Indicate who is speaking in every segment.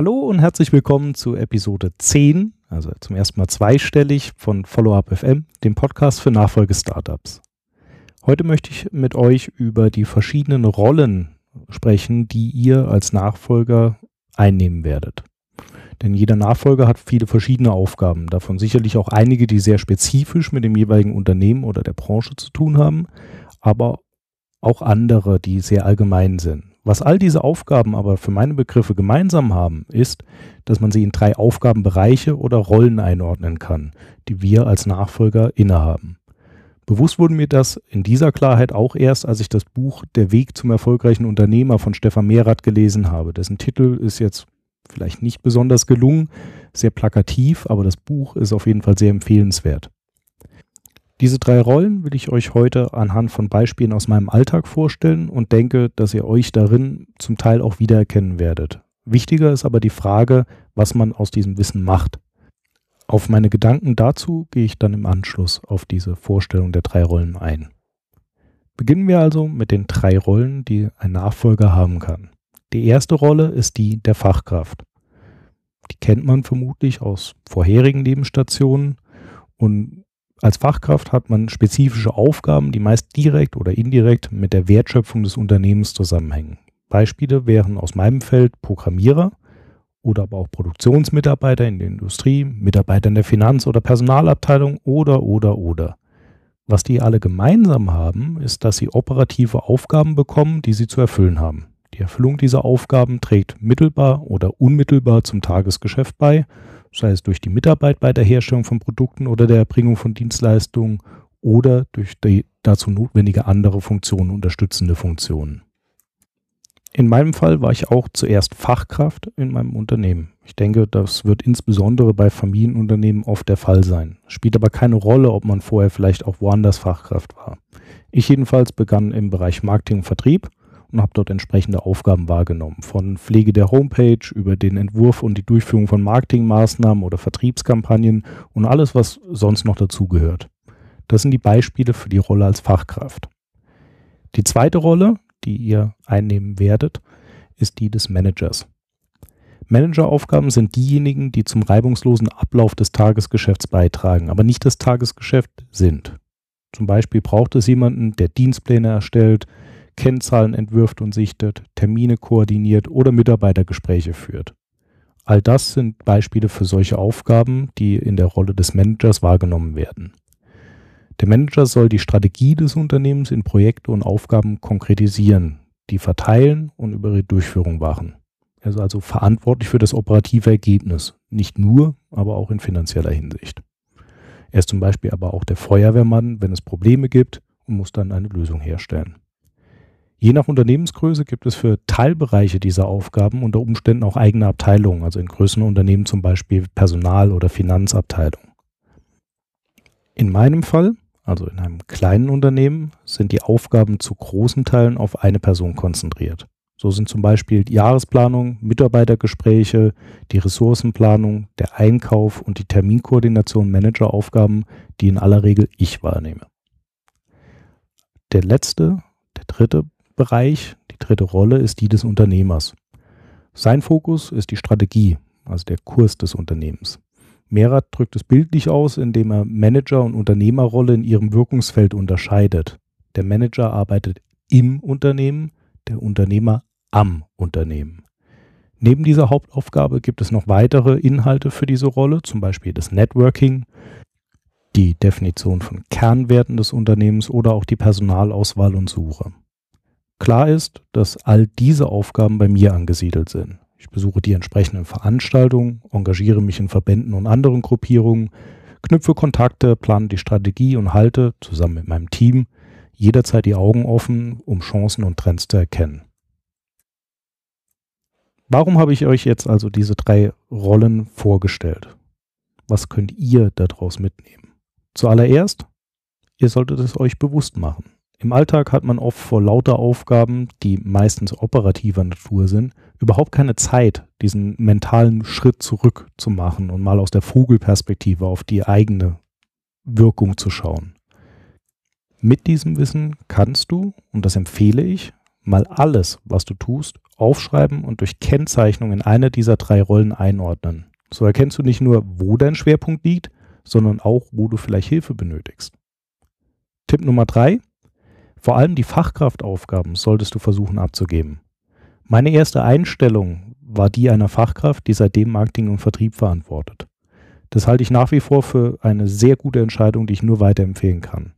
Speaker 1: Hallo und herzlich willkommen zu Episode 10, also zum ersten Mal zweistellig von Follow-up FM, dem Podcast für Nachfolge-Startups. Heute möchte ich mit euch über die verschiedenen Rollen sprechen, die ihr als Nachfolger einnehmen werdet. Denn jeder Nachfolger hat viele verschiedene Aufgaben, davon sicherlich auch einige, die sehr spezifisch mit dem jeweiligen Unternehmen oder der Branche zu tun haben, aber auch andere, die sehr allgemein sind. Was all diese Aufgaben aber für meine Begriffe gemeinsam haben, ist, dass man sie in drei Aufgabenbereiche oder Rollen einordnen kann, die wir als Nachfolger innehaben. Bewusst wurde mir das in dieser Klarheit auch erst, als ich das Buch Der Weg zum erfolgreichen Unternehmer von Stefan Mehrath gelesen habe. Dessen Titel ist jetzt vielleicht nicht besonders gelungen, sehr plakativ, aber das Buch ist auf jeden Fall sehr empfehlenswert. Diese drei Rollen will ich euch heute anhand von Beispielen aus meinem Alltag vorstellen und denke, dass ihr euch darin zum Teil auch wiedererkennen werdet. Wichtiger ist aber die Frage, was man aus diesem Wissen macht. Auf meine Gedanken dazu gehe ich dann im Anschluss auf diese Vorstellung der drei Rollen ein. Beginnen wir also mit den drei Rollen, die ein Nachfolger haben kann. Die erste Rolle ist die der Fachkraft. Die kennt man vermutlich aus vorherigen Lebensstationen und als Fachkraft hat man spezifische Aufgaben, die meist direkt oder indirekt mit der Wertschöpfung des Unternehmens zusammenhängen. Beispiele wären aus meinem Feld Programmierer oder aber auch Produktionsmitarbeiter in der Industrie, Mitarbeiter in der Finanz- oder Personalabteilung oder oder oder. Was die alle gemeinsam haben, ist, dass sie operative Aufgaben bekommen, die sie zu erfüllen haben. Die Erfüllung dieser Aufgaben trägt mittelbar oder unmittelbar zum Tagesgeschäft bei sei es durch die Mitarbeit bei der Herstellung von Produkten oder der Erbringung von Dienstleistungen oder durch die dazu notwendige andere Funktionen, unterstützende Funktionen. In meinem Fall war ich auch zuerst Fachkraft in meinem Unternehmen. Ich denke, das wird insbesondere bei Familienunternehmen oft der Fall sein. Spielt aber keine Rolle, ob man vorher vielleicht auch woanders Fachkraft war. Ich jedenfalls begann im Bereich Marketing und Vertrieb und habe dort entsprechende Aufgaben wahrgenommen. Von Pflege der Homepage über den Entwurf und die Durchführung von Marketingmaßnahmen oder Vertriebskampagnen und alles, was sonst noch dazugehört. Das sind die Beispiele für die Rolle als Fachkraft. Die zweite Rolle, die ihr einnehmen werdet, ist die des Managers. Manageraufgaben sind diejenigen, die zum reibungslosen Ablauf des Tagesgeschäfts beitragen, aber nicht das Tagesgeschäft sind. Zum Beispiel braucht es jemanden, der Dienstpläne erstellt, Kennzahlen entwirft und sichtet, Termine koordiniert oder Mitarbeitergespräche führt. All das sind Beispiele für solche Aufgaben, die in der Rolle des Managers wahrgenommen werden. Der Manager soll die Strategie des Unternehmens in Projekte und Aufgaben konkretisieren, die verteilen und über ihre Durchführung wachen. Er ist also verantwortlich für das operative Ergebnis, nicht nur, aber auch in finanzieller Hinsicht. Er ist zum Beispiel aber auch der Feuerwehrmann, wenn es Probleme gibt und muss dann eine Lösung herstellen. Je nach Unternehmensgröße gibt es für Teilbereiche dieser Aufgaben unter Umständen auch eigene Abteilungen, also in größeren Unternehmen zum Beispiel Personal- oder Finanzabteilung. In meinem Fall, also in einem kleinen Unternehmen, sind die Aufgaben zu großen Teilen auf eine Person konzentriert. So sind zum Beispiel die Jahresplanung, Mitarbeitergespräche, die Ressourcenplanung, der Einkauf und die Terminkoordination Manageraufgaben, die in aller Regel ich wahrnehme. Der letzte, der dritte Bereich, die dritte Rolle, ist die des Unternehmers. Sein Fokus ist die Strategie, also der Kurs des Unternehmens. Mehrath drückt es bildlich aus, indem er Manager- und Unternehmerrolle in ihrem Wirkungsfeld unterscheidet. Der Manager arbeitet im Unternehmen, der Unternehmer am Unternehmen. Neben dieser Hauptaufgabe gibt es noch weitere Inhalte für diese Rolle, zum Beispiel das Networking, die Definition von Kernwerten des Unternehmens oder auch die Personalauswahl und Suche. Klar ist, dass all diese Aufgaben bei mir angesiedelt sind. Ich besuche die entsprechenden Veranstaltungen, engagiere mich in Verbänden und anderen Gruppierungen, knüpfe Kontakte, plane die Strategie und halte, zusammen mit meinem Team, jederzeit die Augen offen, um Chancen und Trends zu erkennen. Warum habe ich euch jetzt also diese drei Rollen vorgestellt? Was könnt ihr daraus mitnehmen? Zuallererst, ihr solltet es euch bewusst machen. Im Alltag hat man oft vor lauter Aufgaben, die meistens operativer Natur sind, überhaupt keine Zeit, diesen mentalen Schritt zurück zu machen und mal aus der Vogelperspektive auf die eigene Wirkung zu schauen. Mit diesem Wissen kannst du, und das empfehle ich, mal alles, was du tust, aufschreiben und durch Kennzeichnung in eine dieser drei Rollen einordnen. So erkennst du nicht nur, wo dein Schwerpunkt liegt, sondern auch, wo du vielleicht Hilfe benötigst. Tipp Nummer drei. Vor allem die Fachkraftaufgaben solltest du versuchen abzugeben. Meine erste Einstellung war die einer Fachkraft, die seitdem Marketing und Vertrieb verantwortet. Das halte ich nach wie vor für eine sehr gute Entscheidung, die ich nur weiterempfehlen kann.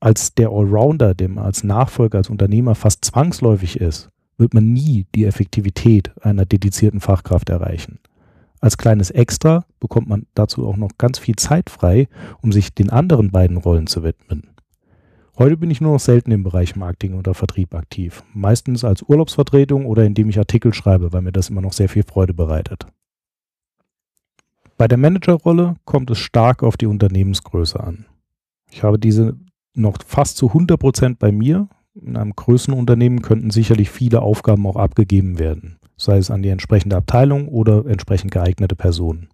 Speaker 1: Als der Allrounder, dem als Nachfolger, als Unternehmer fast zwangsläufig ist, wird man nie die Effektivität einer dedizierten Fachkraft erreichen. Als kleines Extra bekommt man dazu auch noch ganz viel Zeit frei, um sich den anderen beiden Rollen zu widmen. Heute bin ich nur noch selten im Bereich Marketing oder Vertrieb aktiv. Meistens als Urlaubsvertretung oder indem ich Artikel schreibe, weil mir das immer noch sehr viel Freude bereitet. Bei der Managerrolle kommt es stark auf die Unternehmensgröße an. Ich habe diese noch fast zu 100 Prozent bei mir. In einem größeren Unternehmen könnten sicherlich viele Aufgaben auch abgegeben werden sei es an die entsprechende Abteilung oder entsprechend geeignete Personen.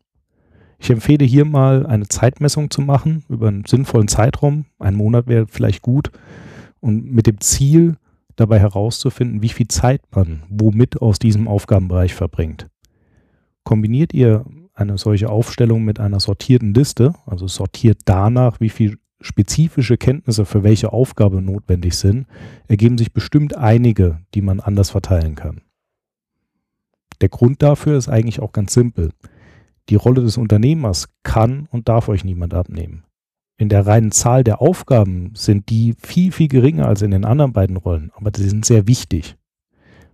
Speaker 1: Ich empfehle hier mal eine Zeitmessung zu machen über einen sinnvollen Zeitraum. Ein Monat wäre vielleicht gut und mit dem Ziel dabei herauszufinden, wie viel Zeit man womit aus diesem Aufgabenbereich verbringt. Kombiniert ihr eine solche Aufstellung mit einer sortierten Liste, also sortiert danach, wie viel spezifische Kenntnisse für welche Aufgabe notwendig sind, ergeben sich bestimmt einige, die man anders verteilen kann. Der Grund dafür ist eigentlich auch ganz simpel. Die Rolle des Unternehmers kann und darf euch niemand abnehmen. In der reinen Zahl der Aufgaben sind die viel, viel geringer als in den anderen beiden Rollen, aber sie sind sehr wichtig.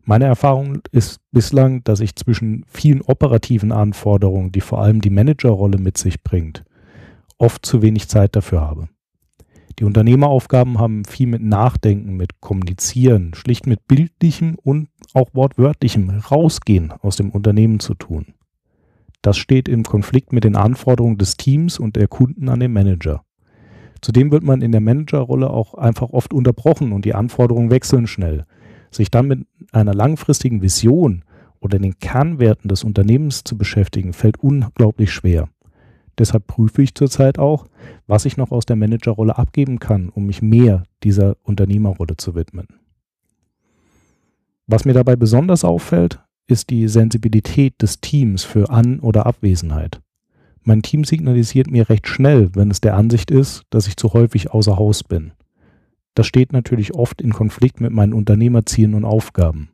Speaker 1: Meine Erfahrung ist bislang, dass ich zwischen vielen operativen Anforderungen, die vor allem die Managerrolle mit sich bringt, oft zu wenig Zeit dafür habe. Die Unternehmeraufgaben haben viel mit Nachdenken, mit Kommunizieren, schlicht mit bildlichem und auch wortwörtlichem Rausgehen aus dem Unternehmen zu tun. Das steht im Konflikt mit den Anforderungen des Teams und der Kunden an den Manager. Zudem wird man in der Managerrolle auch einfach oft unterbrochen und die Anforderungen wechseln schnell. Sich dann mit einer langfristigen Vision oder den Kernwerten des Unternehmens zu beschäftigen, fällt unglaublich schwer. Deshalb prüfe ich zurzeit auch, was ich noch aus der Managerrolle abgeben kann, um mich mehr dieser Unternehmerrolle zu widmen. Was mir dabei besonders auffällt, ist die Sensibilität des Teams für An- oder Abwesenheit. Mein Team signalisiert mir recht schnell, wenn es der Ansicht ist, dass ich zu häufig außer Haus bin. Das steht natürlich oft in Konflikt mit meinen Unternehmerzielen und Aufgaben.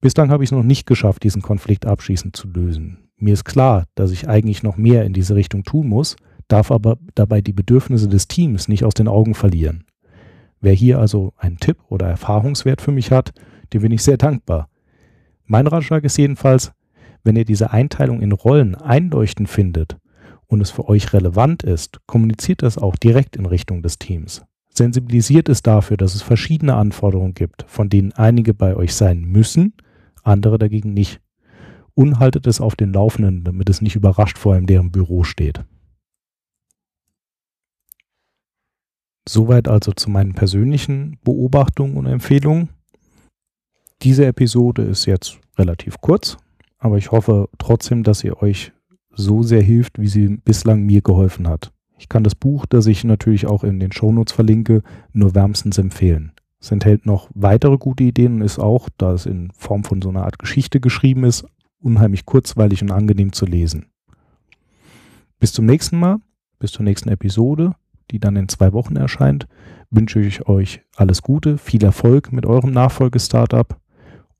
Speaker 1: Bislang habe ich es noch nicht geschafft, diesen Konflikt abschließend zu lösen. Mir ist klar, dass ich eigentlich noch mehr in diese Richtung tun muss, darf aber dabei die Bedürfnisse des Teams nicht aus den Augen verlieren. Wer hier also einen Tipp oder Erfahrungswert für mich hat, dem bin ich sehr dankbar. Mein Ratschlag ist jedenfalls, wenn ihr diese Einteilung in Rollen einleuchtend findet und es für euch relevant ist, kommuniziert das auch direkt in Richtung des Teams. Sensibilisiert es dafür, dass es verschiedene Anforderungen gibt, von denen einige bei euch sein müssen, andere dagegen nicht und haltet es auf den Laufenden, damit es nicht überrascht vor in deren Büro steht. Soweit also zu meinen persönlichen Beobachtungen und Empfehlungen. Diese Episode ist jetzt relativ kurz, aber ich hoffe trotzdem, dass sie euch so sehr hilft, wie sie bislang mir geholfen hat. Ich kann das Buch, das ich natürlich auch in den Shownotes verlinke, nur wärmstens empfehlen. Es enthält noch weitere gute Ideen und ist auch, da es in Form von so einer Art Geschichte geschrieben ist, unheimlich kurzweilig und angenehm zu lesen. Bis zum nächsten Mal, bis zur nächsten Episode, die dann in zwei Wochen erscheint, wünsche ich euch alles Gute, viel Erfolg mit eurem Nachfolgestartup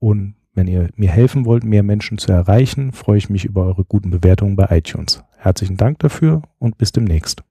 Speaker 1: und wenn ihr mir helfen wollt, mehr Menschen zu erreichen, freue ich mich über eure guten Bewertungen bei iTunes. Herzlichen Dank dafür und bis demnächst.